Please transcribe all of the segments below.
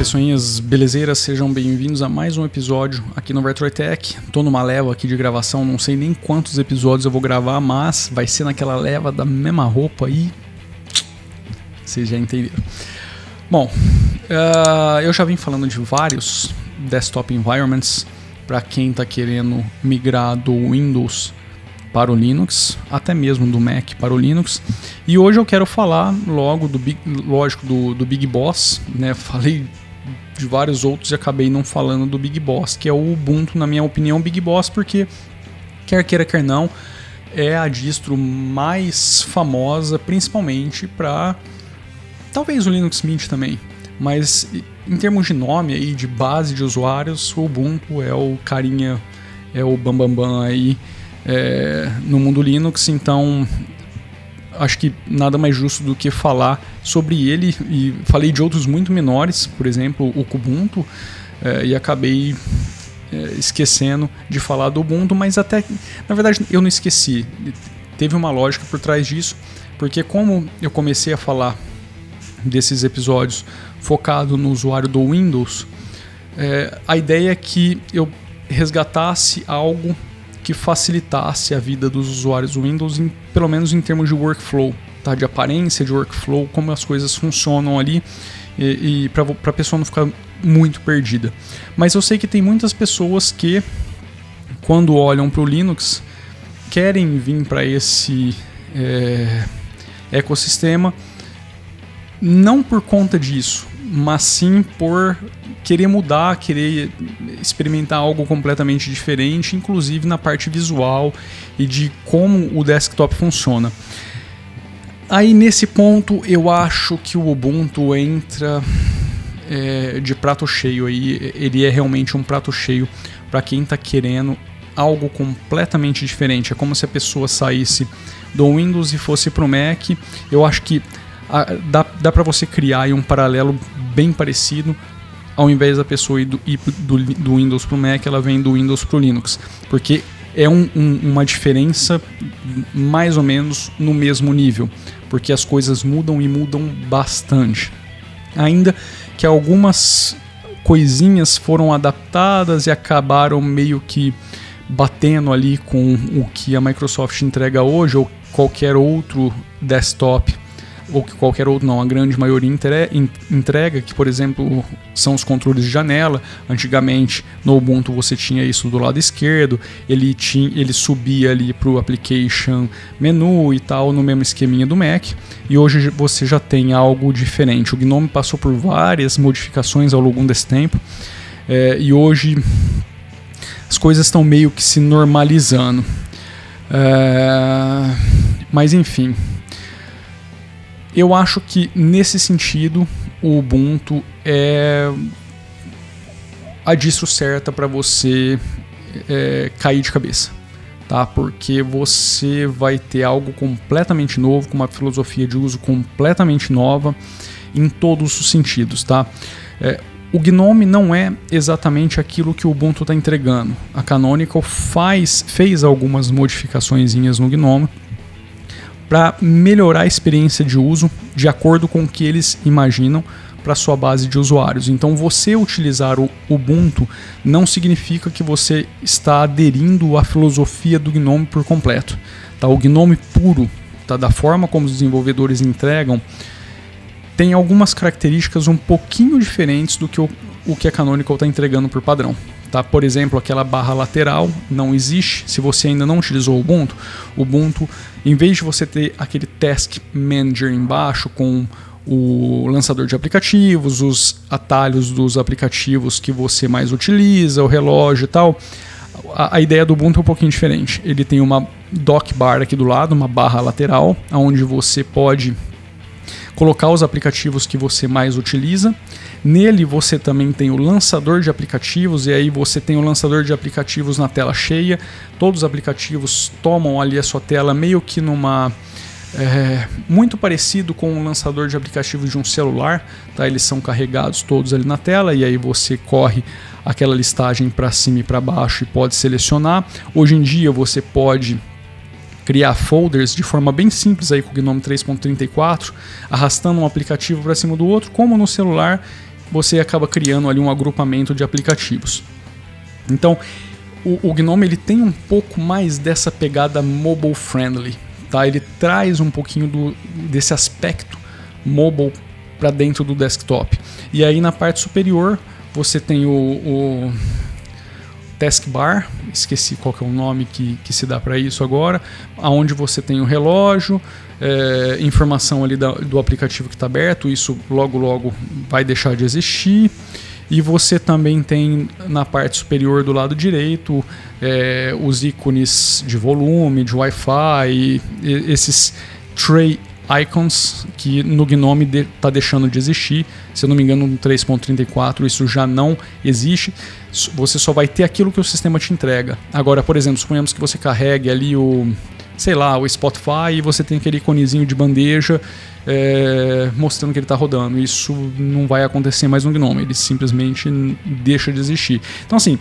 pessoinhas belezeiras, sejam bem-vindos a mais um episódio aqui no RetroTech. Tô numa leva aqui de gravação, não sei nem quantos episódios eu vou gravar, mas vai ser naquela leva da mesma roupa aí. Vocês já entenderam. Bom, uh, eu já vim falando de vários desktop environments para quem está querendo migrar do Windows para o Linux, até mesmo do Mac para o Linux. E hoje eu quero falar logo do Big, lógico do, do Big Boss, né? Falei de vários outros e acabei não falando do Big Boss, que é o Ubuntu, na minha opinião, Big Boss, porque quer queira quer não, é a distro mais famosa, principalmente para talvez o Linux Mint também, mas em termos de nome aí, de base de usuários, o Ubuntu é o carinha, é o bambambam bam, bam aí é, no mundo Linux, então acho que nada mais justo do que falar sobre ele e falei de outros muito menores, por exemplo, o Kubuntu, é, e acabei é, esquecendo de falar do Ubuntu, mas até na verdade eu não esqueci. Teve uma lógica por trás disso, porque como eu comecei a falar desses episódios focado no usuário do Windows, é, a ideia é que eu resgatasse algo que facilitasse a vida dos usuários Windows, em, pelo menos em termos de workflow, tá? de aparência de workflow, como as coisas funcionam ali, e, e para a pessoa não ficar muito perdida. Mas eu sei que tem muitas pessoas que, quando olham para o Linux, querem vir para esse é, ecossistema, não por conta disso, mas sim por querer mudar, querer experimentar algo completamente diferente, inclusive na parte visual e de como o desktop funciona. Aí nesse ponto eu acho que o Ubuntu entra é, de prato cheio aí, ele é realmente um prato cheio para quem está querendo algo completamente diferente. É como se a pessoa saísse do Windows e fosse para o Mac. Eu acho que dá, dá para você criar um paralelo bem parecido. Ao invés da pessoa ir do, ir do, do Windows para o Mac, ela vem do Windows para o Linux. Porque é um, um, uma diferença mais ou menos no mesmo nível. Porque as coisas mudam e mudam bastante. Ainda que algumas coisinhas foram adaptadas e acabaram meio que batendo ali com o que a Microsoft entrega hoje ou qualquer outro desktop ou que qualquer outro não, a grande maioria entrega, que por exemplo são os controles de janela. Antigamente no Ubuntu você tinha isso do lado esquerdo, ele, tinha, ele subia ali para o application menu e tal, no mesmo esqueminha do Mac. E hoje você já tem algo diferente. O GNOME passou por várias modificações ao longo desse tempo é, e hoje as coisas estão meio que se normalizando. É, mas enfim, eu acho que nesse sentido o Ubuntu é a distro certa para você é, cair de cabeça, tá? Porque você vai ter algo completamente novo, com uma filosofia de uso completamente nova em todos os sentidos, tá? É, o Gnome não é exatamente aquilo que o Ubuntu está entregando. A Canonical faz, fez algumas modificações no Gnome para melhorar a experiência de uso de acordo com o que eles imaginam para sua base de usuários. Então, você utilizar o Ubuntu não significa que você está aderindo à filosofia do GNOME por completo. Tá? O GNOME puro, tá? da forma como os desenvolvedores entregam, tem algumas características um pouquinho diferentes do que o, o que a Canonical está entregando por padrão. Tá? Por exemplo, aquela barra lateral não existe se você ainda não utilizou o Ubuntu. O Ubuntu, em vez de você ter aquele Task Manager embaixo com o lançador de aplicativos, os atalhos dos aplicativos que você mais utiliza, o relógio e tal, a, a ideia do Ubuntu é um pouquinho diferente. Ele tem uma dock bar aqui do lado, uma barra lateral, onde você pode colocar os aplicativos que você mais utiliza Nele você também tem o lançador de aplicativos, e aí você tem o lançador de aplicativos na tela cheia. Todos os aplicativos tomam ali a sua tela meio que numa. É, muito parecido com o lançador de aplicativos de um celular, tá? Eles são carregados todos ali na tela e aí você corre aquela listagem para cima e para baixo e pode selecionar. Hoje em dia você pode criar folders de forma bem simples aí com o GNOME 3.34, arrastando um aplicativo para cima do outro, como no celular você acaba criando ali um agrupamento de aplicativos. Então, o, o Gnome ele tem um pouco mais dessa pegada mobile friendly, tá? Ele traz um pouquinho do, desse aspecto mobile para dentro do desktop. E aí na parte superior você tem o, o taskbar, esqueci qual é o nome que, que se dá para isso agora, aonde você tem o relógio, é, informação ali da, do aplicativo que está aberto, isso logo logo vai deixar de existir. E você também tem na parte superior do lado direito é, os ícones de volume, de Wi-Fi, esses tray icons que no Gnome está de, deixando de existir. Se eu não me engano, no 3.34 isso já não existe. Você só vai ter aquilo que o sistema te entrega. Agora, por exemplo, suponhamos que você carregue ali o, sei lá, o Spotify e você tem aquele iconezinho de bandeja é, mostrando que ele está rodando. Isso não vai acontecer mais no Gnome, ele simplesmente deixa de existir. Então, assim,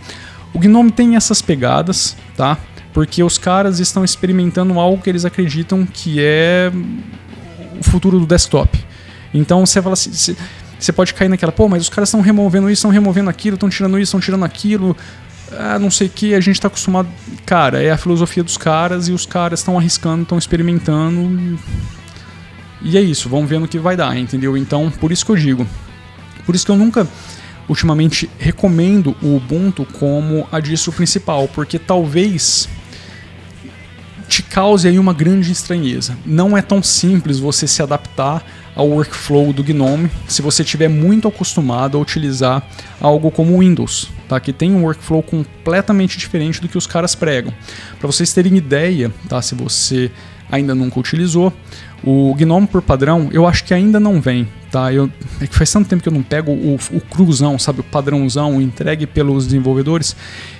o Gnome tem essas pegadas, tá? Porque os caras estão experimentando algo que eles acreditam que é o futuro do desktop. Então você fala assim, você pode cair naquela, pô, mas os caras estão removendo isso, estão removendo aquilo, estão tirando isso, estão tirando aquilo, ah, não sei o que, a gente está acostumado. Cara, é a filosofia dos caras e os caras estão arriscando, estão experimentando. E é isso, vamos ver no que vai dar, entendeu? Então, por isso que eu digo. Por isso que eu nunca, ultimamente, recomendo o Ubuntu como a distro principal, porque talvez te cause aí uma grande estranheza. Não é tão simples você se adaptar ao workflow do Gnome se você estiver muito acostumado a utilizar algo como o Windows, tá? que tem um workflow completamente diferente do que os caras pregam. Para vocês terem ideia, tá? se você ainda nunca utilizou, o Gnome por padrão eu acho que ainda não vem. Tá? Eu, é que faz tanto tempo que eu não pego o, o cruzão, sabe, o padrãozão entregue pelos desenvolvedores.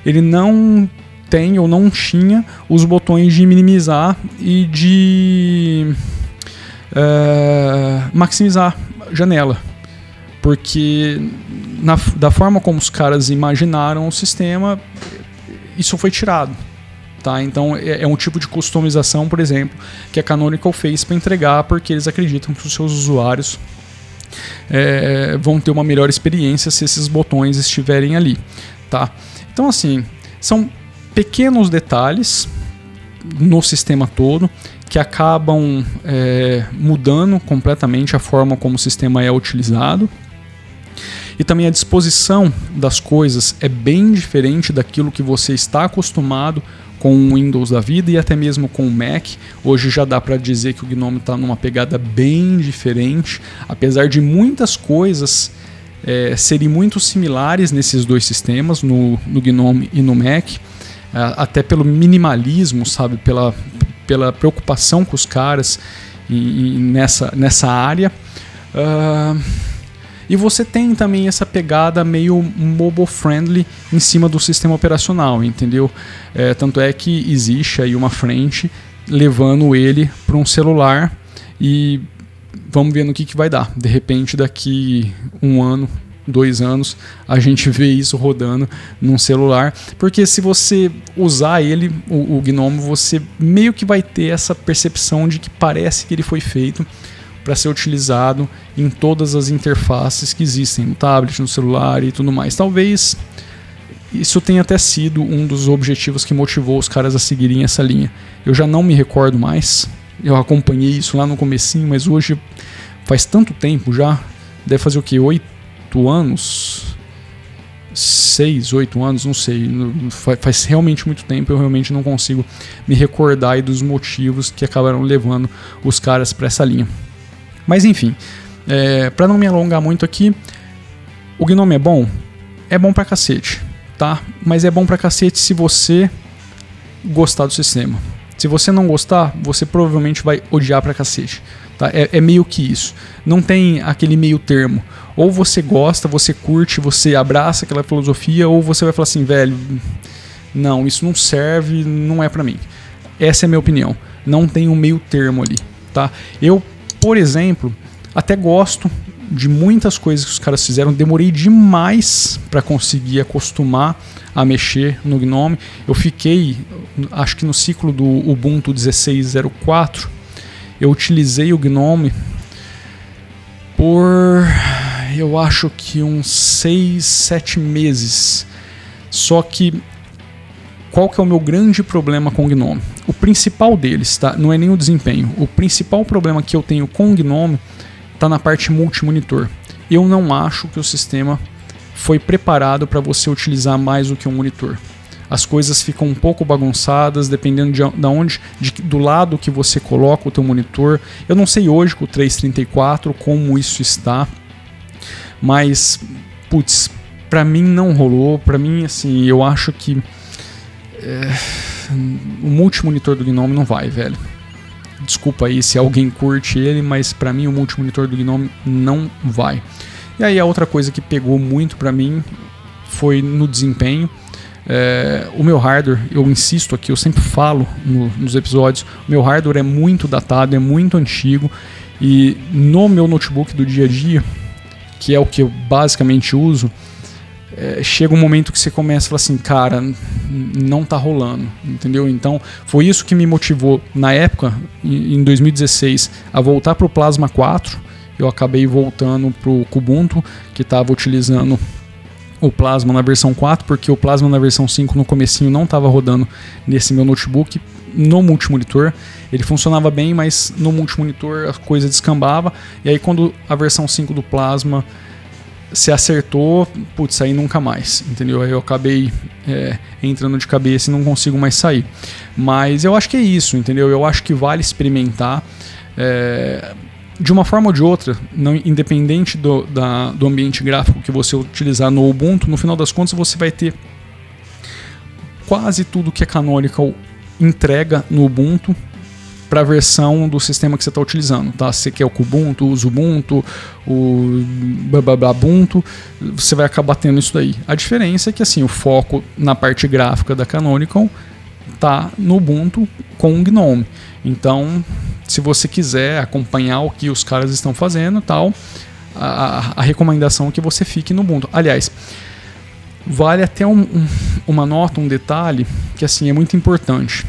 Ele não tem ou não tinha os botões de minimizar e de uh, maximizar janela. Porque na, da forma como os caras imaginaram o sistema, isso foi tirado. Tá? Então é, é um tipo de customização, por exemplo, que a Canonical fez para entregar, porque eles acreditam que os seus usuários é, vão ter uma melhor experiência se esses botões estiverem ali. Tá? Então, assim, são pequenos detalhes no sistema todo que acabam é, mudando completamente a forma como o sistema é utilizado. E também a disposição das coisas é bem diferente daquilo que você está acostumado com o Windows da vida e até mesmo com o Mac. Hoje já dá para dizer que o GNOME está numa pegada bem diferente, apesar de muitas coisas é, serem muito similares nesses dois sistemas, no, no GNOME e no Mac. Até pelo minimalismo, sabe? Pela, pela preocupação com os caras e, e nessa, nessa área. Uh, e você tem também essa pegada meio mobile friendly em cima do sistema operacional, entendeu? É, tanto é que existe aí uma frente levando ele para um celular e vamos ver no que, que vai dar. De repente, daqui um ano, dois anos, a gente vê isso rodando num celular. Porque se você usar ele, o, o Gnome, você meio que vai ter essa percepção de que parece que ele foi feito para ser utilizado em todas as interfaces que existem, no tablet, no celular e tudo mais. Talvez isso tenha até sido um dos objetivos que motivou os caras a seguirem essa linha. Eu já não me recordo mais, eu acompanhei isso lá no comecinho, mas hoje faz tanto tempo já, deve fazer o que, oito oito anos, seis, oito anos, não sei. Faz realmente muito tempo, eu realmente não consigo me recordar dos motivos que acabaram levando os caras para essa linha. Mas enfim, é, para não me alongar muito aqui, o Gnome é bom? É bom pra cacete, tá? Mas é bom pra cacete se você gostar do sistema. Se você não gostar, você provavelmente vai odiar pra cacete. Tá? É, é, meio que isso. Não tem aquele meio termo. Ou você gosta, você curte, você abraça aquela filosofia, ou você vai falar assim, velho, não, isso não serve, não é para mim. Essa é a minha opinião. Não tem um meio termo ali. Tá? Eu, por exemplo, até gosto de muitas coisas que os caras fizeram. Demorei demais para conseguir acostumar a mexer no Gnome. Eu fiquei, acho que no ciclo do Ubuntu 16.04 eu utilizei o Gnome por. eu acho que uns 6, 7 meses. Só que qual que é o meu grande problema com o Gnome? O principal deles, tá? Não é nem o desempenho. O principal problema que eu tenho com o Gnome está na parte multimonitor. Eu não acho que o sistema foi preparado para você utilizar mais do que um monitor. As coisas ficam um pouco bagunçadas dependendo de, de onde, de, do lado que você coloca o teu monitor. Eu não sei hoje com o 334 como isso está, mas putz, para mim não rolou. Para mim assim, eu acho que é, o multimonitor do Gnome não vai, velho. Desculpa aí se alguém curte ele, mas para mim o multimonitor do Gnome não vai. E aí a outra coisa que pegou muito para mim foi no desempenho. É, o meu hardware, eu insisto aqui, eu sempre falo no, nos episódios, o meu hardware é muito datado, é muito antigo e no meu notebook do dia a dia, que é o que eu basicamente uso, é, chega um momento que você começa a falar assim, cara, não tá rolando, entendeu? Então foi isso que me motivou na época, em 2016, a voltar para o Plasma 4. Eu acabei voltando para o Kubuntu, que estava utilizando o Plasma na versão 4, porque o Plasma na versão 5 no comecinho não estava rodando nesse meu notebook no multimonitor. Ele funcionava bem, mas no multimonitor a coisa descambava. E aí quando a versão 5 do Plasma se acertou, putz, aí nunca mais, entendeu? Aí eu acabei é, entrando de cabeça e não consigo mais sair. Mas eu acho que é isso, entendeu? Eu acho que vale experimentar. É, de uma forma ou de outra, não, independente do, da, do ambiente gráfico que você utilizar no Ubuntu, no final das contas você vai ter quase tudo que a Canonical entrega no Ubuntu para a versão do sistema que você está utilizando, tá? Se você quer o Kubuntu, o Ubuntu, o Ubuntu, você vai acabar tendo isso daí. A diferença é que assim o foco na parte gráfica da Canonical tá no Ubuntu com o GNOME. Então, se você quiser acompanhar o que os caras estão fazendo, tal, a, a recomendação é que você fique no Ubuntu. Aliás, vale até um, um, uma nota, um detalhe que assim é muito importante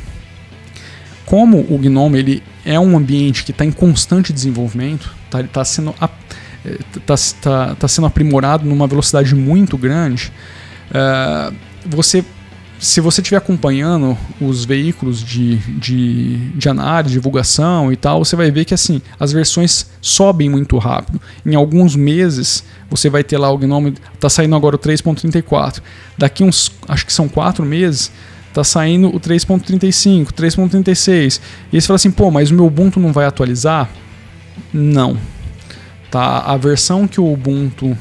como o GNOME ele é um ambiente que está em constante desenvolvimento, tá, ele está sendo, tá, tá, tá, sendo aprimorado numa velocidade muito grande, uh, você se você estiver acompanhando os veículos de, de, de análise, divulgação e tal, você vai ver que assim as versões sobem muito rápido. Em alguns meses você vai ter lá o GNOME, está saindo agora o 3.34. Daqui uns, acho que são quatro meses, tá saindo o 3.35, 3.36. E aí você fala assim, pô, mas o meu Ubuntu não vai atualizar? Não. Tá, a versão que o Ubuntu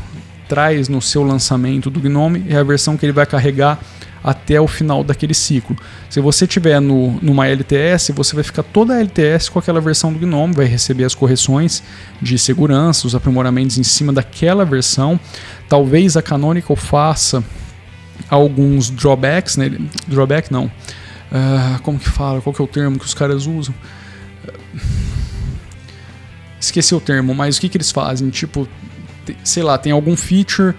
traz no seu lançamento do Gnome é a versão que ele vai carregar até o final daquele ciclo. Se você tiver no, numa LTS, você vai ficar toda a LTS com aquela versão do GNOME, vai receber as correções de segurança, os aprimoramentos em cima daquela versão. Talvez a Canonical faça alguns drawbacks, né? Drawback não. Uh, como que fala? Qual que é o termo que os caras usam? Esqueci o termo, mas o que, que eles fazem? Tipo, sei lá, tem algum feature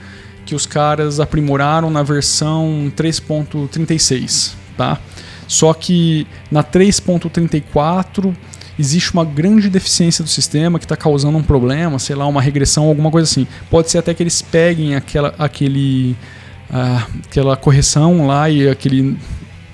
que os caras aprimoraram na versão 3.36, tá? Só que na 3.34 existe uma grande deficiência do sistema que está causando um problema, sei lá, uma regressão, alguma coisa assim. Pode ser até que eles peguem aquela, aquele aquela correção lá e aquele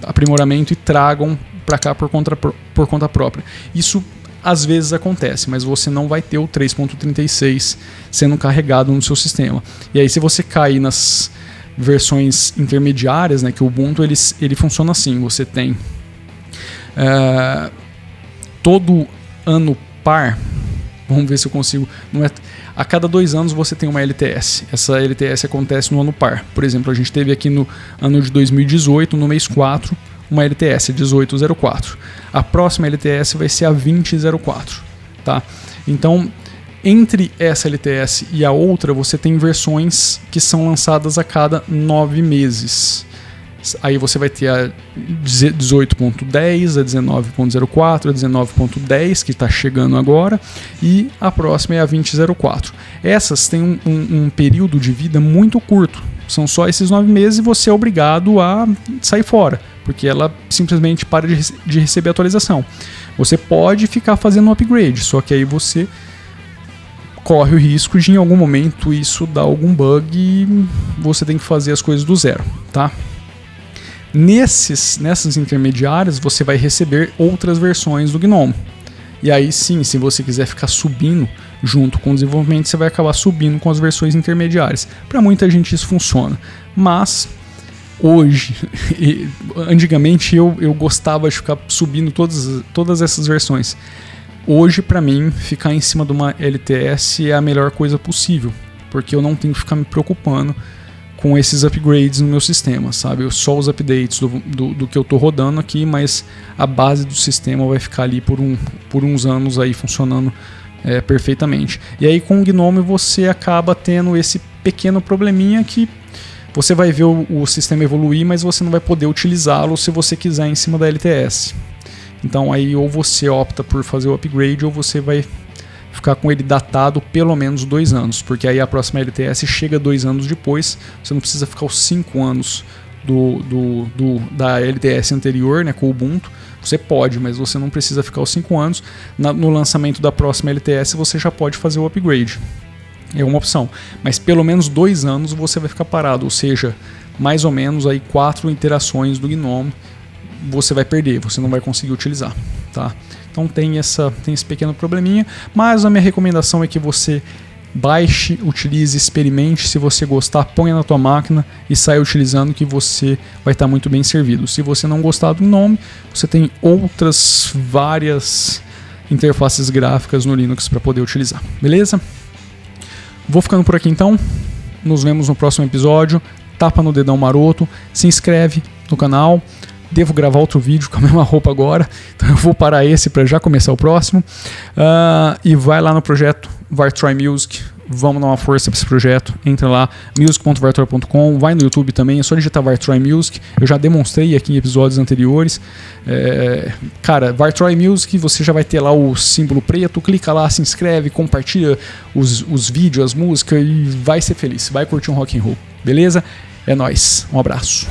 aprimoramento e tragam para cá por conta, por conta própria. Isso às vezes acontece, mas você não vai ter o 3.36 sendo carregado no seu sistema. E aí se você cair nas versões intermediárias, né, que o Ubuntu ele, ele funciona assim, você tem uh, todo ano par, vamos ver se eu consigo, não é a cada dois anos você tem uma LTS. Essa LTS acontece no ano par. Por exemplo, a gente teve aqui no ano de 2018, no mês 4, uma LTS 1804. A próxima LTS vai ser a 2004, tá? Então, entre essa LTS e a outra, você tem versões que são lançadas a cada nove meses. Aí você vai ter a 18.10, a 19.04, a 19.10 que está chegando agora e a próxima é a 20.04. Essas têm um, um, um período de vida muito curto, são só esses nove meses e você é obrigado a sair fora, porque ela simplesmente para de, de receber atualização. Você pode ficar fazendo um upgrade, só que aí você corre o risco de em algum momento isso dar algum bug e você tem que fazer as coisas do zero, tá? Nesses, nessas intermediárias você vai receber outras versões do GNOME. E aí sim, se você quiser ficar subindo junto com o desenvolvimento, você vai acabar subindo com as versões intermediárias. Para muita gente isso funciona, mas hoje, antigamente eu, eu gostava de ficar subindo todas, todas essas versões. Hoje, para mim, ficar em cima de uma LTS é a melhor coisa possível, porque eu não tenho que ficar me preocupando com esses upgrades no meu sistema, sabe? Eu só os updates do, do, do, que eu estou rodando aqui, mas a base do sistema vai ficar ali por, um, por uns anos aí funcionando é, perfeitamente. E aí com o Gnome você acaba tendo esse pequeno probleminha que você vai ver o, o sistema evoluir, mas você não vai poder utilizá-lo se você quiser em cima da LTS. Então aí ou você opta por fazer o upgrade ou você vai ficar com ele datado pelo menos dois anos, porque aí a próxima LTS chega dois anos depois, você não precisa ficar os cinco anos do, do, do, da LTS anterior, né, com o Ubuntu. Você pode, mas você não precisa ficar os cinco anos. Na, no lançamento da próxima LTS você já pode fazer o upgrade. É uma opção. Mas pelo menos dois anos você vai ficar parado, ou seja, mais ou menos aí quatro interações do Gnome você vai perder, você não vai conseguir utilizar, tá? Então tem essa tem esse pequeno probleminha, mas a minha recomendação é que você baixe, utilize, experimente, se você gostar, ponha na tua máquina e saia utilizando que você vai estar muito bem servido. Se você não gostar do nome, você tem outras várias interfaces gráficas no Linux para poder utilizar. Beleza? Vou ficando por aqui então. Nos vemos no próximo episódio. Tapa no dedão maroto, se inscreve no canal devo gravar outro vídeo com a mesma roupa agora, então eu vou parar esse para já começar o próximo. Uh, e vai lá no projeto Vartroy Music, vamos dar uma força para esse projeto. Entra lá, music.vartroy.com, vai no YouTube também, é só digitar Vartroy Music. Eu já demonstrei aqui em episódios anteriores. É, cara, Vartroy Music, você já vai ter lá o símbolo preto, clica lá, se inscreve, compartilha os, os vídeos, as músicas e vai ser feliz, vai curtir um rock and roll, beleza? É nós, um abraço.